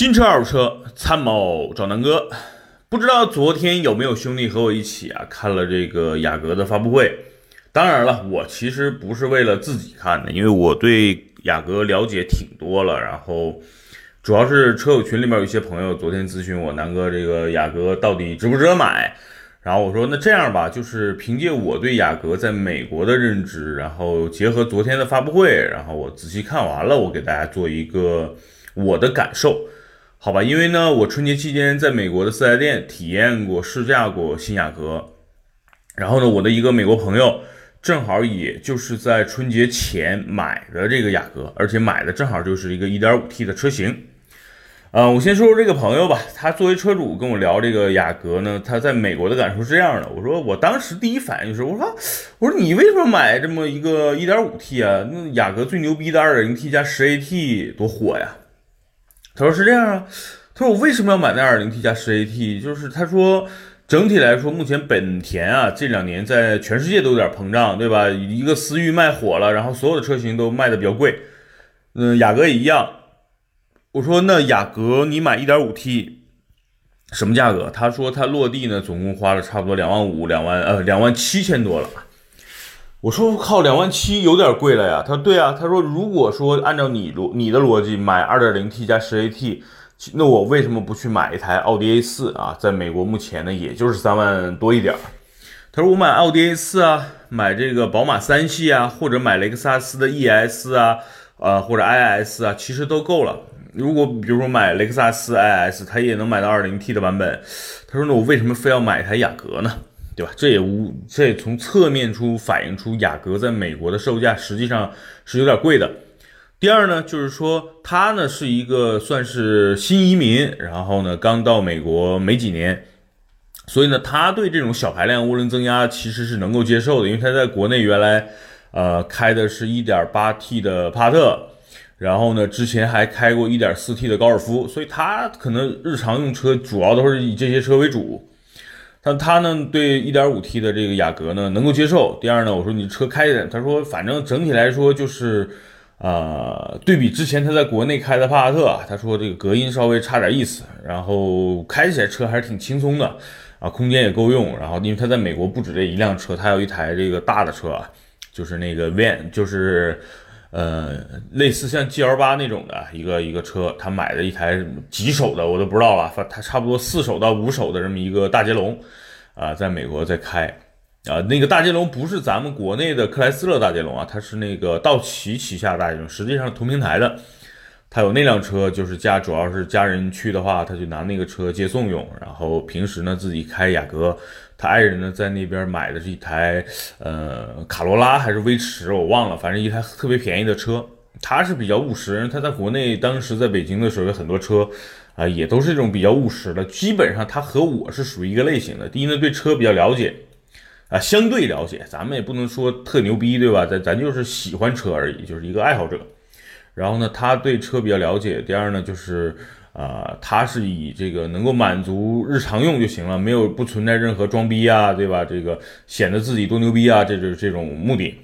新车、二手车，参谋找南哥。不知道昨天有没有兄弟和我一起啊看了这个雅阁的发布会？当然了，我其实不是为了自己看的，因为我对雅阁了解挺多了。然后主要是车友群里面有一些朋友昨天咨询我，南哥这个雅阁到底值不值得买？然后我说那这样吧，就是凭借我对雅阁在美国的认知，然后结合昨天的发布会，然后我仔细看完了，我给大家做一个我的感受。好吧，因为呢，我春节期间在美国的四 S 店体验过、试驾过新雅阁，然后呢，我的一个美国朋友正好也就是在春节前买的这个雅阁，而且买的正好就是一个 1.5T 的车型。呃，我先说说这个朋友吧，他作为车主跟我聊这个雅阁呢，他在美国的感受是这样的。我说我当时第一反应就是，我说我说你为什么买这么一个 1.5T 啊？那雅阁最牛逼的 2.0T 加 10AT 多火呀！他说是这样啊，他说我为什么要买那 2.0T 加 10AT？就是他说整体来说，目前本田啊这两年在全世界都有点膨胀，对吧？一个思域卖火了，然后所有的车型都卖的比较贵，嗯，雅阁也一样。我说那雅阁你买 1.5T 什么价格？他说他落地呢，总共花了差不多两万五、两万呃两万七千多了。我说靠，两万七有点贵了呀。他说对啊，他说如果说按照你逻你的逻辑买二点零 T 加十 AT，那我为什么不去买一台奥迪 A 四啊？在美国目前呢，也就是三万多一点。他说我买奥迪 A 四啊，买这个宝马三系啊，或者买雷克萨斯的 ES 啊，呃或者 IS 啊，其实都够了。如果比如说买雷克萨斯 IS，它也能买到二零 T 的版本。他说那我为什么非要买一台雅阁呢？对吧？这也无，这也从侧面出反映出雅阁在美国的售价实际上是有点贵的。第二呢，就是说他呢是一个算是新移民，然后呢刚到美国没几年，所以呢他对这种小排量涡轮增压其实是能够接受的，因为他在国内原来呃开的是一点八 T 的帕特，然后呢之前还开过一点四 T 的高尔夫，所以他可能日常用车主要都是以这些车为主。但他呢，对一点五 T 的这个雅阁呢能够接受。第二呢，我说你车开着，他说反正整体来说就是，呃，对比之前他在国内开的帕萨特，他说这个隔音稍微差点意思，然后开起来车还是挺轻松的，啊，空间也够用。然后因为他在美国不止这一辆车，他有一台这个大的车，就是那个 van，就是。呃，类似像 G L 八那种的一个一个车，他买的一台几手的我都不知道了，反他差不多四手到五手的这么一个大捷龙，啊，在美国在开，啊，那个大捷龙不是咱们国内的克莱斯勒大捷龙啊，它是那个道奇旗下的大捷龙，实际上同平台的，他有那辆车，就是家主要是家人去的话，他就拿那个车接送用，然后平时呢自己开雅阁。他爱人呢，在那边买的是一台，呃，卡罗拉还是威驰，我忘了，反正一台特别便宜的车。他是比较务实，他在国内当时在北京的时候，有很多车，啊，也都是这种比较务实的。基本上他和我是属于一个类型的。第一呢，对车比较了解，啊，相对了解，咱们也不能说特牛逼，对吧？咱咱就是喜欢车而已，就是一个爱好者。然后呢，他对车比较了解。第二呢，就是。啊，它是以这个能够满足日常用就行了，没有不存在任何装逼啊，对吧？这个显得自己多牛逼啊，这就是这种目的。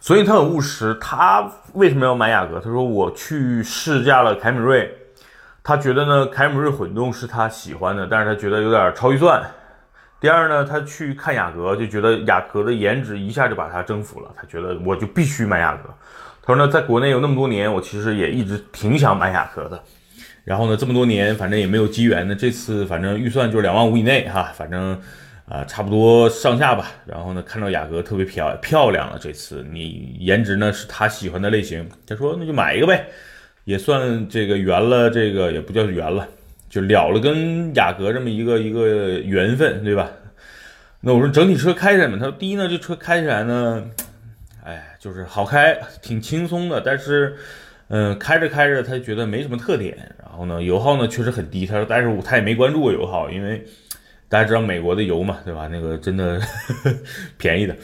所以他很务实。他为什么要买雅阁？他说我去试驾了凯美瑞，他觉得呢凯美瑞混动是他喜欢的，但是他觉得有点超预算。第二呢，他去看雅阁就觉得雅阁的颜值一下就把他征服了，他觉得我就必须买雅阁。他说呢，在国内有那么多年，我其实也一直挺想买雅阁的。然后呢，这么多年反正也没有机缘呢。这次反正预算就是两万五以内哈，反正啊差不多上下吧。然后呢，看到雅阁特别漂漂亮了，这次你颜值呢是他喜欢的类型，他说那就买一个呗，也算这个圆了，这个也不叫圆了，就了了跟雅阁这么一个一个缘分，对吧？那我说整体车开起来嘛，他说第一呢，这车开起来呢，哎，就是好开，挺轻松的，但是。嗯，开着开着，他觉得没什么特点。然后呢，油耗呢确实很低。他说，但是他也没关注过油耗，因为大家知道美国的油嘛，对吧？那个真的 便宜的。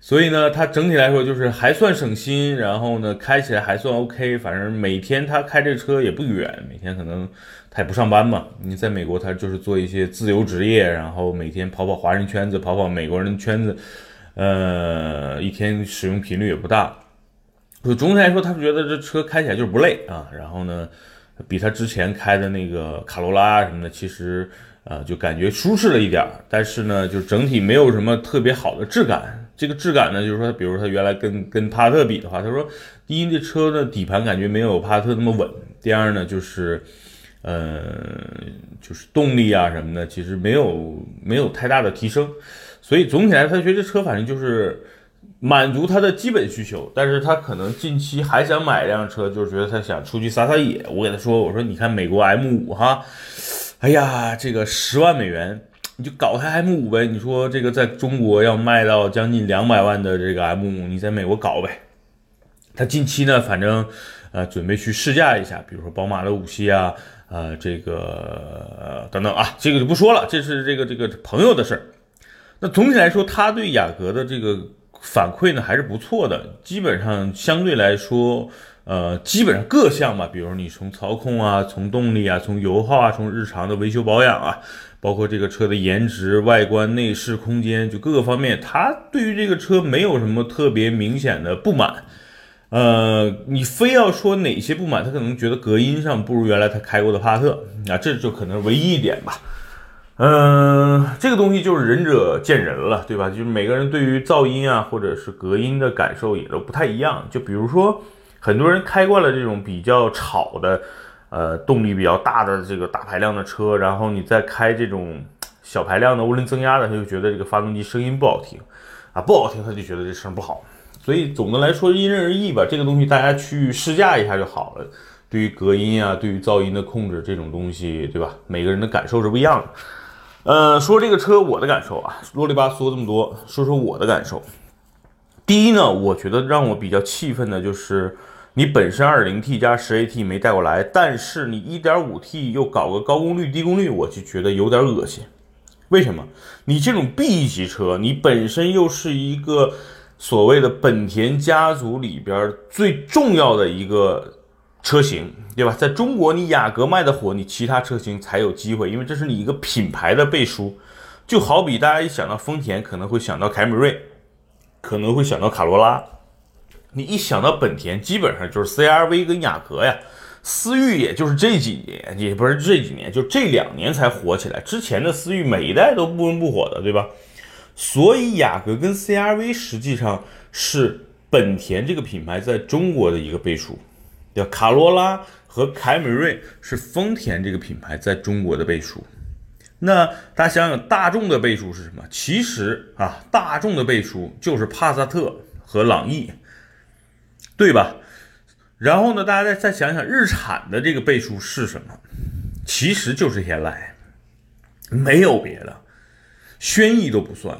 所以呢，他整体来说就是还算省心。然后呢，开起来还算 OK。反正每天他开这车也不远，每天可能他也不上班嘛。你在美国，他就是做一些自由职业，然后每天跑跑华人圈子，跑跑美国人圈子。呃，一天使用频率也不大。就总体来说，他觉得这车开起来就是不累啊。然后呢，比他之前开的那个卡罗拉啊什么的，其实呃就感觉舒适了一点儿，但是呢，就整体没有什么特别好的质感。这个质感呢，就是说，比如他原来跟跟帕萨特比的话，他说，第一，这车的底盘感觉没有帕萨特那么稳；第二呢，就是，呃，就是动力啊什么的，其实没有没有太大的提升。所以总体来，他觉得这车反正就是满足他的基本需求，但是他可能近期还想买一辆车，就是觉得他想出去撒撒野。我给他说，我说你看美国 M 五哈，哎呀，这个十万美元。你就搞台 M 五呗，你说这个在中国要卖到将近两百万的这个 M 五，你在美国搞呗。他近期呢，反正呃准备去试驾一下，比如说宝马的五系啊，呃这个等等啊，这个就不说了，这是这个这个朋友的事儿。那总体来说，他对雅阁的这个反馈呢还是不错的，基本上相对来说，呃基本上各项吧，比如你从操控啊，从动力啊，从油耗啊，从日常的维修保养啊。包括这个车的颜值、外观、内饰、空间，就各个方面，他对于这个车没有什么特别明显的不满。呃，你非要说哪些不满，他可能觉得隔音上不如原来他开过的帕萨特，啊，这就可能唯一一点吧。嗯，这个东西就是仁者见仁了，对吧？就是每个人对于噪音啊，或者是隔音的感受也都不太一样。就比如说，很多人开惯了这种比较吵的。呃，动力比较大的这个大排量的车，然后你再开这种小排量的涡轮增压的，他就觉得这个发动机声音不好听啊，不好听他就觉得这声不好。所以总的来说因人而异吧，这个东西大家去试驾一下就好了。对于隔音啊，对于噪音的控制这种东西，对吧？每个人的感受是不一样的。呃，说这个车我的感受啊，啰里吧嗦这么多，说说我的感受。第一呢，我觉得让我比较气愤的就是。你本身 2.0T 加 10AT 没带过来，但是你 1.5T 又搞个高功率低功率，我就觉得有点恶心。为什么？你这种 B 级车，你本身又是一个所谓的本田家族里边最重要的一个车型，对吧？在中国，你雅阁卖的火，你其他车型才有机会，因为这是你一个品牌的背书。就好比大家一想到丰田，可能会想到凯美瑞，可能会想到卡罗拉。你一想到本田，基本上就是 CRV 跟雅阁呀，思域也就是这几年，也不是这几年，就这两年才火起来。之前的思域每一代都不温不火的，对吧？所以雅阁跟 CRV 实际上是本田这个品牌在中国的一个背书，对？卡罗拉和凯美瑞是丰田这个品牌在中国的背书。那大家想想，大众的背书是什么？其实啊，大众的背书就是帕萨特和朗逸。对吧？然后呢，大家再再想想，日产的这个倍数是什么？其实就是天籁，没有别的，轩逸都不算。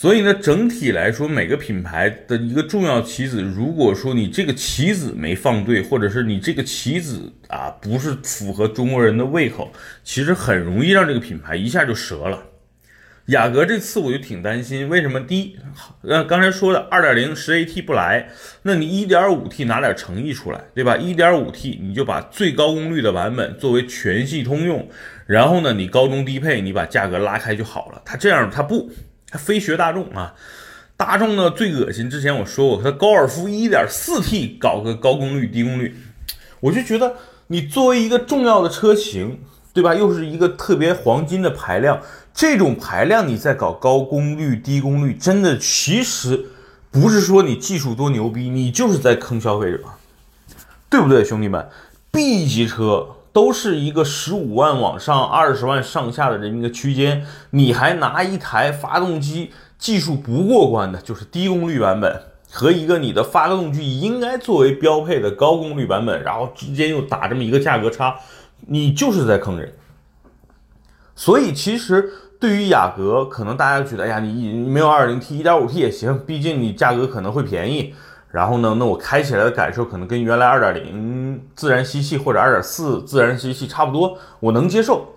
所以呢，整体来说，每个品牌的一个重要棋子，如果说你这个棋子没放对，或者是你这个棋子啊不是符合中国人的胃口，其实很容易让这个品牌一下就折了。雅阁这次我就挺担心，为什么？第一，呃，刚才说的二点零十 AT 不来，那你一点五 T 拿点诚意出来，对吧？一点五 T 你就把最高功率的版本作为全系通用，然后呢，你高中低配你把价格拉开就好了。它这样它不，还非学大众啊！大众呢最恶心，之前我说过，他高尔夫一点四 T 搞个高功率低功率，我就觉得你作为一个重要的车型，对吧？又是一个特别黄金的排量。这种排量，你在搞高功率、低功率，真的其实不是说你技术多牛逼，你就是在坑消费者，对不对，兄弟们？B 级车都是一个十五万往上、二十万上下的这么一个区间，你还拿一台发动机技术不过关的，就是低功率版本，和一个你的发动机应该作为标配的高功率版本，然后之间又打这么一个价格差，你就是在坑人。所以其实。对于雅阁，可能大家觉得，哎呀，你没有二零 T，一点五 T 也行，毕竟你价格可能会便宜。然后呢，那我开起来的感受可能跟原来二点零自然吸气或者二点四自然吸气差不多，我能接受，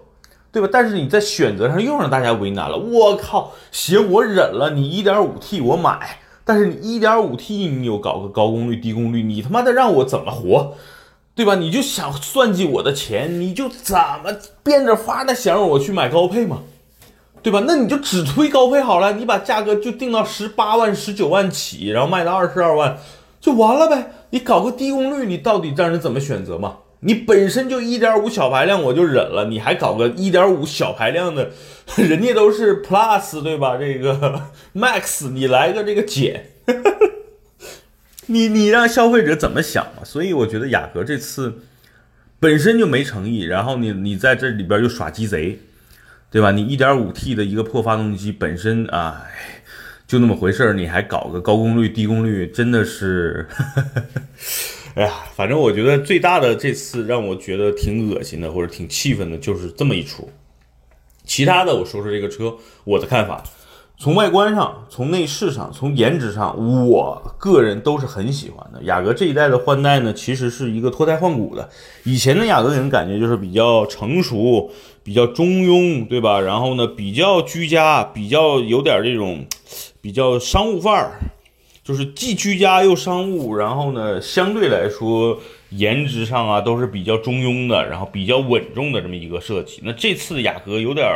对吧？但是你在选择上又让大家为难了。我靠，行，我忍了，你一点五 T 我买，但是你一点五 T 你又搞个高功率低功率，你他妈的让我怎么活，对吧？你就想算计我的钱，你就怎么变着法的想让我去买高配嘛？对吧？那你就只推高配好了，你把价格就定到十八万、十九万起，然后卖到二十二万，就完了呗。你搞个低功率，你到底让人怎么选择嘛？你本身就一点五小排量我就忍了，你还搞个一点五小排量的，人家都是 Plus 对吧？这个 Max 你来个这个减，你你让消费者怎么想嘛？所以我觉得雅阁这次本身就没诚意，然后你你在这里边又耍鸡贼，对吧？你一点五 T 的一个破发动机本身啊，就那么回事儿，你还搞个高功率低功率，真的是。哎呀，反正我觉得最大的这次让我觉得挺恶心的，或者挺气愤的，就是这么一出。其他的，我说说这个车我的看法。从外观上，从内饰上，从颜值上，我个人都是很喜欢的。雅阁这一代的换代呢，其实是一个脱胎换骨的。以前的雅阁给人感觉就是比较成熟，比较中庸，对吧？然后呢，比较居家，比较有点这种比较商务范儿。就是既居家又商务，然后呢，相对来说颜值上啊都是比较中庸的，然后比较稳重的这么一个设计。那这次雅阁有点，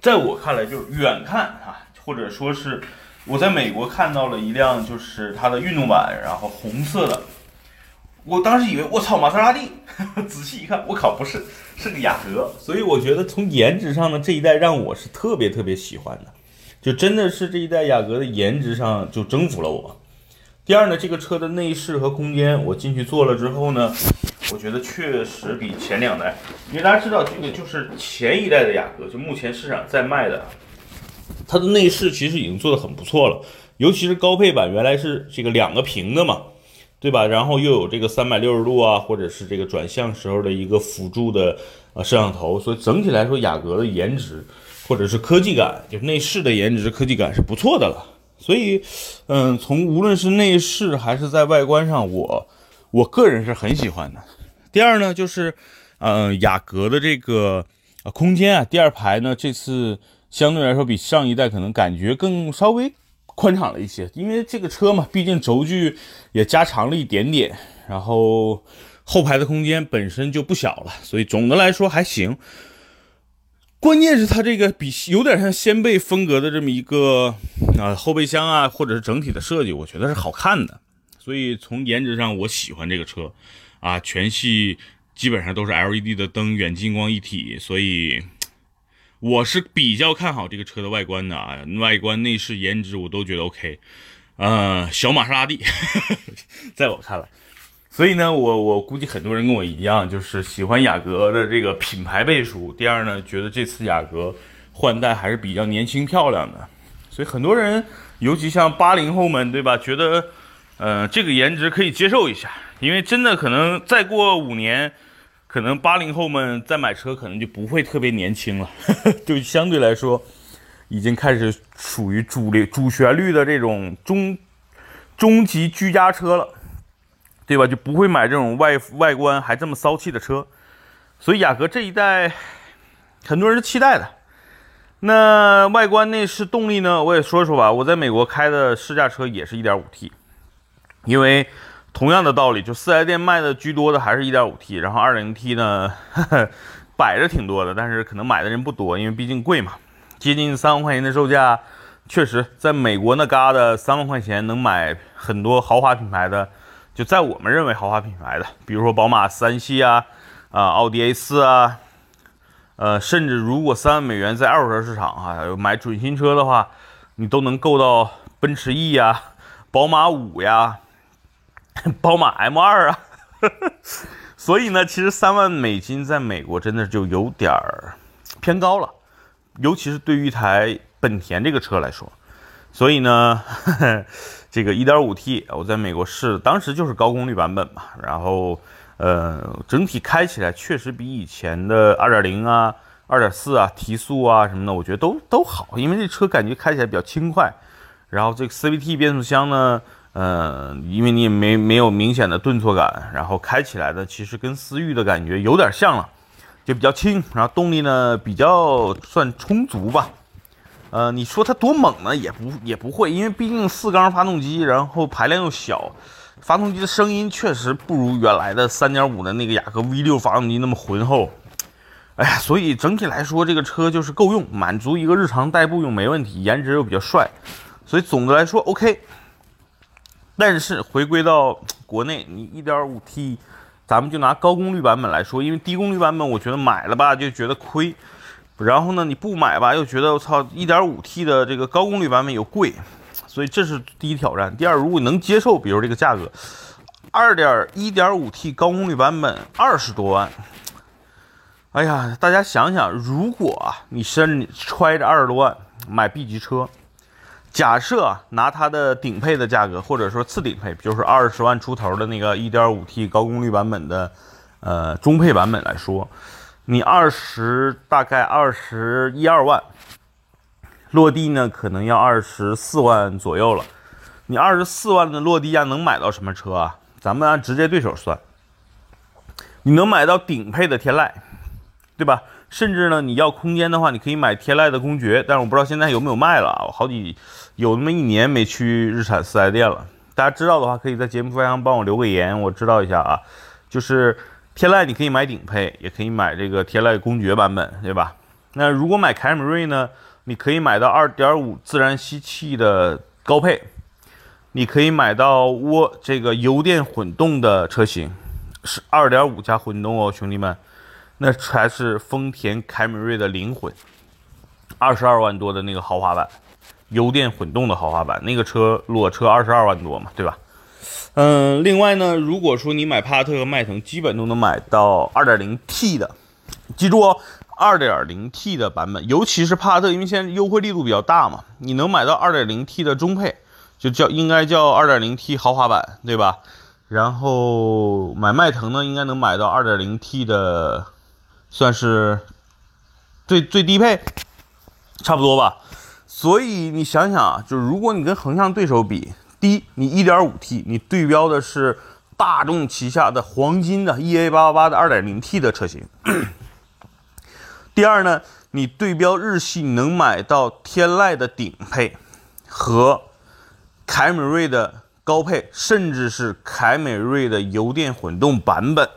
在我看来就是远看啊，或者说是我在美国看到了一辆就是它的运动版，然后红色的，我当时以为我操玛莎拉蒂，仔细一看我靠不是，是个雅阁。所以我觉得从颜值上呢这一代让我是特别特别喜欢的。就真的是这一代雅阁的颜值上就征服了我。第二呢，这个车的内饰和空间，我进去坐了之后呢，我觉得确实比前两代，因为大家知道这个就是前一代的雅阁，就目前市场在卖的，它的内饰其实已经做得很不错了，尤其是高配版，原来是这个两个屏的嘛，对吧？然后又有这个三百六十度啊，或者是这个转向时候的一个辅助的呃摄像头，所以整体来说，雅阁的颜值。或者是科技感，就内饰的颜值、科技感是不错的了。所以，嗯，从无论是内饰还是在外观上，我我个人是很喜欢的。第二呢，就是，嗯，雅阁的这个空间啊，第二排呢，这次相对来说比上一代可能感觉更稍微宽敞了一些，因为这个车嘛，毕竟轴距也加长了一点点，然后后排的空间本身就不小了，所以总的来说还行。关键是它这个比有点像掀背风格的这么一个啊后备箱啊，或者是整体的设计，我觉得是好看的。所以从颜值上，我喜欢这个车啊，全系基本上都是 LED 的灯，远近光一体，所以我是比较看好这个车的外观的啊，外观内饰颜值我都觉得 OK。呃，小玛莎拉蒂，在我看来。所以呢，我我估计很多人跟我一样，就是喜欢雅阁的这个品牌背书。第二呢，觉得这次雅阁换代还是比较年轻漂亮的。所以很多人，尤其像八零后们，对吧？觉得，呃，这个颜值可以接受一下。因为真的可能再过五年，可能八零后们再买车，可能就不会特别年轻了，就相对来说，已经开始属于主流主旋律的这种中中级居家车了。对吧？就不会买这种外外观还这么骚气的车，所以雅阁这一代很多人是期待的。那外观内饰动力呢？我也说说吧。我在美国开的试驾车也是一点五 T，因为同样的道理，就四 S 店卖的居多的还是一点五 T，然后二零 T 呢 摆着挺多的，但是可能买的人不多，因为毕竟贵嘛，接近三万块钱的售价，确实在美国那嘎达三万块钱能买很多豪华品牌的。就在我们认为豪华品牌的，比如说宝马三系啊，啊，奥迪 A 四啊，呃，甚至如果三万美元在二手车市场啊买准新车的话，你都能够到奔驰 E 呀、宝马五呀、宝马 M 二啊。所以呢，其实三万美金在美国真的就有点儿偏高了，尤其是对于一台本田这个车来说。所以呢。这个 1.5T 我在美国试，当时就是高功率版本嘛，然后呃，整体开起来确实比以前的2.0啊、2.4啊提速啊什么的，我觉得都都好，因为这车感觉开起来比较轻快。然后这个 CVT 变速箱呢，嗯，因为你也没没有明显的顿挫感，然后开起来的其实跟思域的感觉有点像了，就比较轻，然后动力呢比较算充足吧。呃，你说它多猛呢？也不也不会，因为毕竟四缸发动机，然后排量又小，发动机的声音确实不如原来的三点五的那个雅阁 V 六发动机那么浑厚。哎呀，所以整体来说，这个车就是够用，满足一个日常代步用没问题，颜值又比较帅，所以总的来说 OK。但是回归到 国内，你一点五 T 咱们就拿高功率版本来说，因为低功率版本我觉得买了吧就觉得亏，然后呢你不买吧又觉得我操，1.5T 的这个高功率版本又贵，所以这是第一挑战。第二，如果你能接受，比如这个价格，二点一点五 T 高功率版本二十多万。哎呀，大家想想，如果啊，你身里揣着二十多万买 B 级车，假设，拿它的顶配的价格，或者说次顶配，就是二十万出头的那个 1.5T 高功率版本的，呃，中配版本来说，你二十大概二十一二万，落地呢可能要二十四万左右了。你二十四万的落地价能买到什么车啊？咱们按直接对手算，你能买到顶配的天籁。对吧？甚至呢，你要空间的话，你可以买天籁的公爵，但是我不知道现在有没有卖了啊。我好几有那么一年没去日产四 S 店了。大家知道的话，可以在节目下方帮我留个言，我知道一下啊。就是天籁，你可以买顶配，也可以买这个天籁公爵版本，对吧？那如果买凯美瑞呢，你可以买到2.5自然吸气的高配，你可以买到涡这个油电混动的车型，是2.5加混动哦，兄弟们。那才是丰田凯美瑞的灵魂，二十二万多的那个豪华版，油电混动的豪华版，那个车裸车二十二万多嘛，对吧？嗯，另外呢，如果说你买帕萨特和迈腾，基本都能买到二点零 T 的，记住哦，二点零 T 的版本，尤其是帕萨特，因为现在优惠力度比较大嘛，你能买到二点零 T 的中配，就叫应该叫二点零 T 豪华版，对吧？然后买迈腾呢，应该能买到二点零 T 的。算是最最低配，差不多吧。所以你想想啊，就是如果你跟横向对手比，第一，你 1.5T，你对标的是大众旗下的黄金的 EA888 的 2.0T 的车型。第二呢，你对标日系，能买到天籁的顶配和凯美瑞的高配，甚至是凯美瑞的油电混动版本。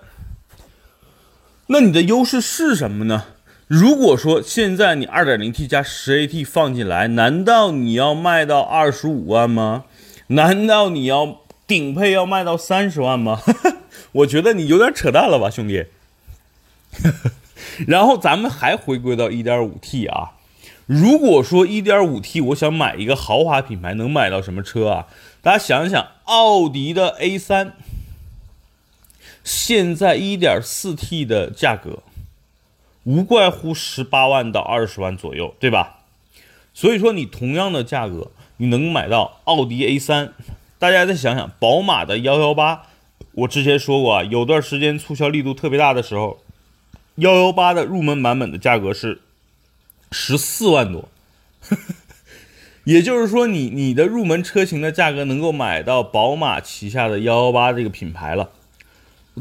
那你的优势是什么呢？如果说现在你 2.0T 加 10AT 放进来，难道你要卖到二十五万吗？难道你要顶配要卖到三十万吗？我觉得你有点扯淡了吧，兄弟。然后咱们还回归到 1.5T 啊，如果说 1.5T 我想买一个豪华品牌，能买到什么车啊？大家想想，奥迪的 A3。现在一点四 T 的价格，无怪乎十八万到二十万左右，对吧？所以说你同样的价格，你能买到奥迪 A 三。大家再想想，宝马的幺幺八，我之前说过啊，有段时间促销力度特别大的时候，幺幺八的入门版本的价格是十四万多，也就是说，你你的入门车型的价格能够买到宝马旗下的幺幺八这个品牌了。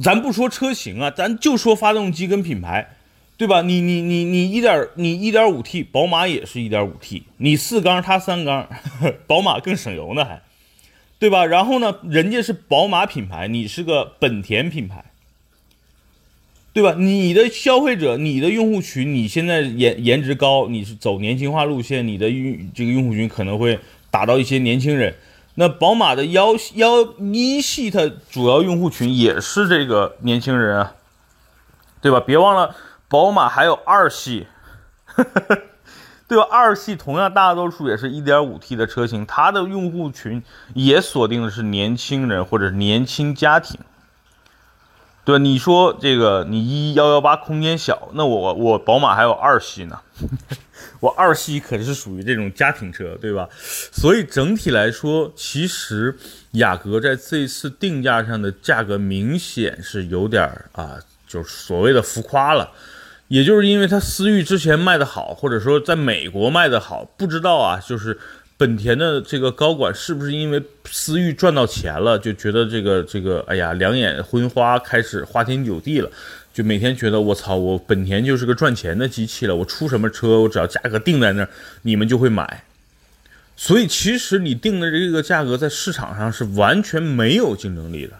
咱不说车型啊，咱就说发动机跟品牌，对吧？你你你你一点你一点五 T，宝马也是一点五 T，你四缸它三缸，宝马更省油呢还，对吧？然后呢，人家是宝马品牌，你是个本田品牌，对吧？你的消费者，你的用户群，你现在颜颜值高，你是走年轻化路线，你的用这个用户群可能会打到一些年轻人。那宝马的幺幺一系，它主要用户群也是这个年轻人啊，对吧？别忘了，宝马还有二系，对吧？二系同样大多数也是一点五 T 的车型，它的用户群也锁定的是年轻人或者年轻家庭。对，你说这个你一幺幺八空间小，那我我宝马还有二系呢，我二系可是属于这种家庭车，对吧？所以整体来说，其实雅阁在这次定价上的价格明显是有点啊，就是所谓的浮夸了，也就是因为它思域之前卖的好，或者说在美国卖的好，不知道啊，就是。本田的这个高管是不是因为思域赚到钱了，就觉得这个这个，哎呀，两眼昏花，开始花天酒地了，就每天觉得我操，我本田就是个赚钱的机器了，我出什么车，我只要价格定在那儿，你们就会买。所以其实你定的这个价格在市场上是完全没有竞争力的。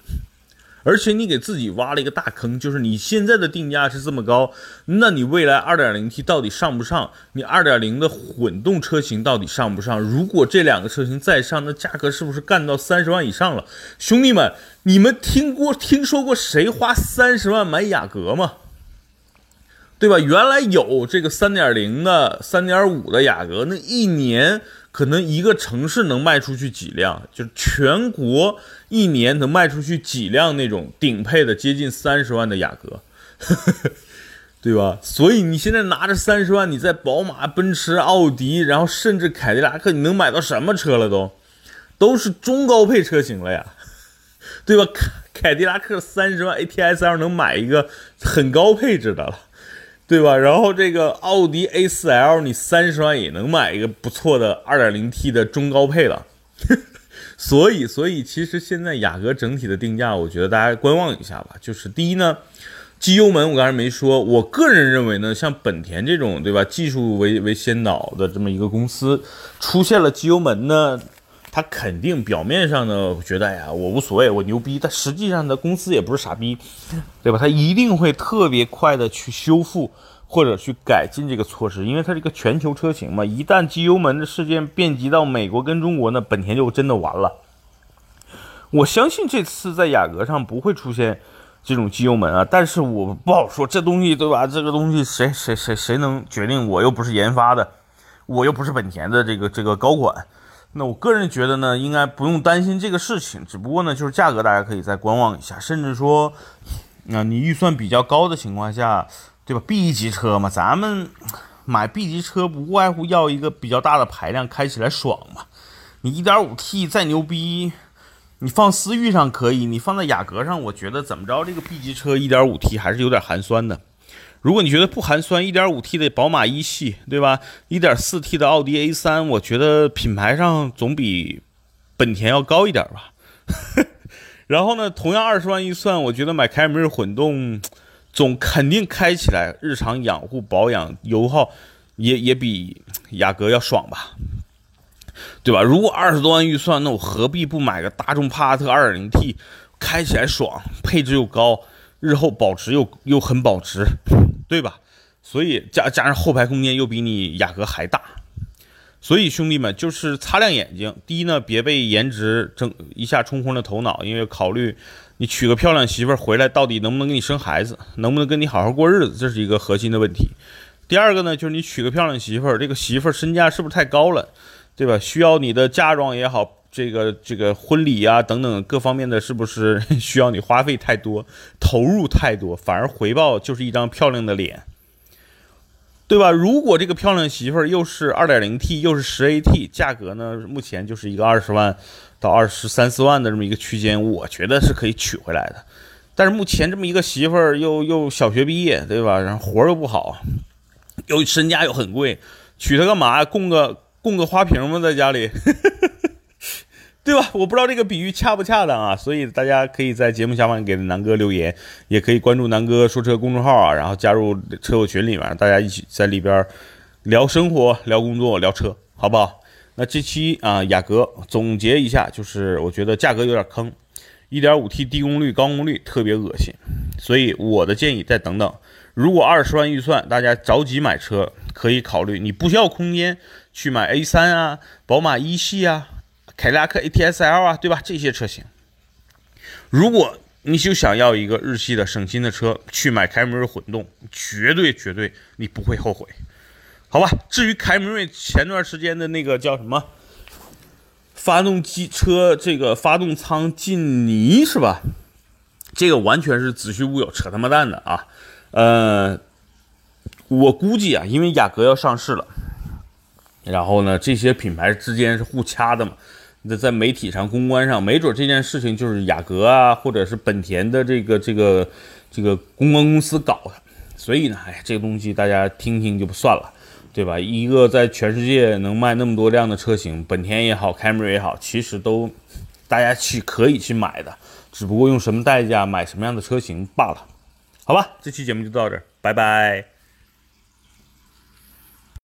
而且你给自己挖了一个大坑，就是你现在的定价是这么高，那你未来 2.0T 到底上不上？你2.0的混动车型到底上不上？如果这两个车型再上，那价格是不是干到三十万以上了？兄弟们，你们听过听说过谁花三十万买雅阁吗？对吧？原来有这个3.0的、3.5的雅阁，那一年。可能一个城市能卖出去几辆，就全国一年能卖出去几辆那种顶配的，接近三十万的雅阁，对吧？所以你现在拿着三十万，你在宝马、奔驰、奥迪，然后甚至凯迪拉克，你能买到什么车了？都都是中高配车型了呀，对吧？凯凯迪拉克三十万 A T S L 能买一个很高配置的了。对吧？然后这个奥迪 A4L，你三十万也能买一个不错的 2.0T 的中高配了。所以，所以其实现在雅阁整体的定价，我觉得大家观望一下吧。就是第一呢，机油门我刚才没说，我个人认为呢，像本田这种，对吧？技术为为先导的这么一个公司，出现了机油门呢。他肯定表面上呢觉得呀，我无所谓，我牛逼，但实际上呢，公司也不是傻逼，对吧？他一定会特别快的去修复或者去改进这个措施，因为它是一个全球车型嘛。一旦机油门的事件遍及到美国跟中国呢，本田就真的完了。我相信这次在雅阁上不会出现这种机油门啊，但是我不好说这东西，对吧？这个东西谁谁谁谁能决定？我又不是研发的，我又不是本田的这个这个高管。那我个人觉得呢，应该不用担心这个事情，只不过呢，就是价格大家可以再观望一下，甚至说，啊，你预算比较高的情况下，对吧？B 级车嘛，咱们买 B 级车不外乎要一个比较大的排量，开起来爽嘛。你 1.5T 再牛逼，你放思域上可以，你放在雅阁上，我觉得怎么着，这个 B 级车 1.5T 还是有点寒酸的。如果你觉得不寒酸，1.5T 的宝马一系，对吧？1.4T 的奥迪 A3，我觉得品牌上总比本田要高一点吧。然后呢，同样二十万预算，我觉得买凯美瑞混动，总肯定开起来日常养护保养油耗也也比雅阁要爽吧，对吧？如果二十多万预算，那我何必不买个大众帕萨特 2.0T，开起来爽，配置又高，日后保值又又很保值。对吧？所以加加上后排空间又比你雅阁还大，所以兄弟们就是擦亮眼睛。第一呢，别被颜值争一下冲昏了头脑，因为考虑你娶个漂亮媳妇儿回来，到底能不能给你生孩子，能不能跟你好好过日子，这是一个核心的问题。第二个呢，就是你娶个漂亮媳妇儿，这个媳妇儿身价是不是太高了，对吧？需要你的嫁妆也好，这个这个婚礼呀等等各方面的，是不是需要你花费太多，投入太多，反而回报就是一张漂亮的脸，对吧？如果这个漂亮媳妇儿又是二点零 T 又是十 AT，价格呢，目前就是一个二十万到二十三四万的这么一个区间，我觉得是可以娶回来的。但是目前这么一个媳妇儿又又小学毕业，对吧？然后活儿又不好，又身价又很贵，娶她干嘛？供个供个花瓶吗？在家里？对吧？我不知道这个比喻恰不恰当啊，所以大家可以在节目下方给南哥留言，也可以关注南哥说车公众号啊，然后加入车友群里面，大家一起在里边聊生活、聊工作、聊车，好不好？那这期啊，雅阁总结一下，就是我觉得价格有点坑，1.5T 低功率、高功率特别恶心，所以我的建议再等等。如果二十万预算，大家着急买车，可以考虑你不需要空间去买 A3 啊、宝马一系啊。凯迪拉克 ATS-L 啊，对吧？这些车型，如果你就想要一个日系的省心的车，去买凯美瑞混动，绝对绝对你不会后悔，好吧？至于凯美瑞前段时间的那个叫什么发动机车，这个发动舱进泥是吧？这个完全是子虚乌有，扯他妈蛋的啊！呃，我估计啊，因为雅阁要上市了，然后呢，这些品牌之间是互掐的嘛。那在媒体上、公关上，没准这件事情就是雅阁啊，或者是本田的这个、这个、这个公关公司搞的。所以呢，哎，这个东西大家听听就不算了，对吧？一个在全世界能卖那么多辆的车型，本田也好，凯美瑞也好，其实都大家去可以去买的，只不过用什么代价买什么样的车型罢了。好吧，这期节目就到这儿，拜拜。